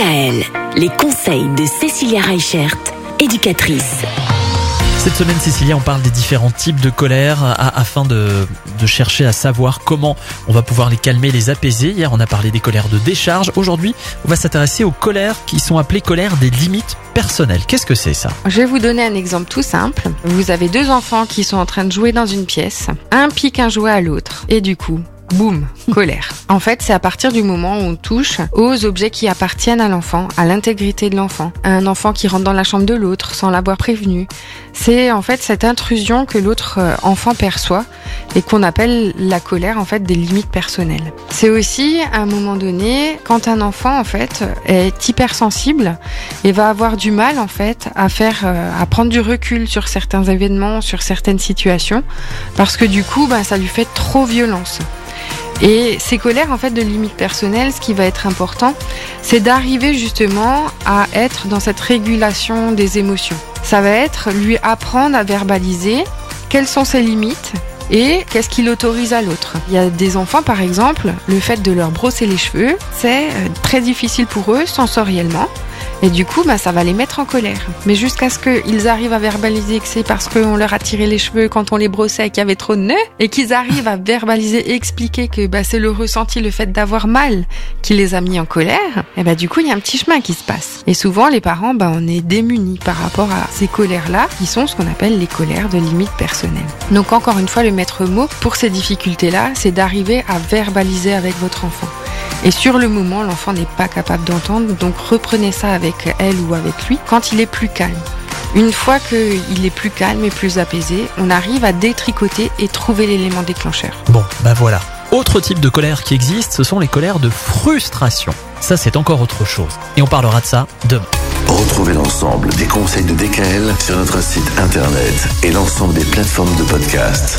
DKL, les conseils de Cécilia Reichert, éducatrice. Cette semaine, Cécilia, on parle des différents types de colère a- afin de, de chercher à savoir comment on va pouvoir les calmer, les apaiser. Hier, on a parlé des colères de décharge. Aujourd'hui, on va s'intéresser aux colères qui sont appelées colères des limites personnelles. Qu'est-ce que c'est ça? Je vais vous donner un exemple tout simple. Vous avez deux enfants qui sont en train de jouer dans une pièce. Un pique un jouet à l'autre. Et du coup, boum, colère. En fait, c'est à partir du moment où on touche aux objets qui appartiennent à l'enfant, à l'intégrité de l'enfant. Un enfant qui rentre dans la chambre de l'autre sans l'avoir prévenu. C'est en fait cette intrusion que l'autre euh, enfant perçoit et qu'on appelle la colère en fait des limites personnelles. C'est aussi à un moment donné quand un enfant en fait est hypersensible et va avoir du mal en fait à faire euh, à prendre du recul sur certains événements, sur certaines situations parce que du coup ben, ça lui fait trop violence. Et ces colères en fait de limites personnelles, ce qui va être important, c'est d'arriver justement à être dans cette régulation des émotions. Ça va être lui apprendre à verbaliser quelles sont ses limites et qu'est-ce qu'il autorise à l'autre. Il y a des enfants par exemple, le fait de leur brosser les cheveux, c'est euh, très difficile pour eux sensoriellement. Et du coup, bah, ça va les mettre en colère. Mais jusqu'à ce qu'ils arrivent à verbaliser que c'est parce qu'on leur a tiré les cheveux quand on les brossait et qu'il y avait trop de nœuds, et qu'ils arrivent à verbaliser et expliquer que bah, c'est le ressenti, le fait d'avoir mal qui les a mis en colère, et bah, du coup, il y a un petit chemin qui se passe. Et souvent, les parents, bah, on est démunis par rapport à ces colères-là, qui sont ce qu'on appelle les colères de limite personnelle. Donc, encore une fois, le maître mot pour ces difficultés-là, c'est d'arriver à verbaliser avec votre enfant. Et sur le moment, l'enfant n'est pas capable d'entendre, donc reprenez ça avec elle ou avec lui quand il est plus calme. Une fois qu'il est plus calme et plus apaisé, on arrive à détricoter et trouver l'élément déclencheur. Bon, bah voilà. Autre type de colère qui existe, ce sont les colères de frustration. Ça, c'est encore autre chose. Et on parlera de ça demain. Retrouvez l'ensemble des conseils de DKL sur notre site internet et l'ensemble des plateformes de podcast.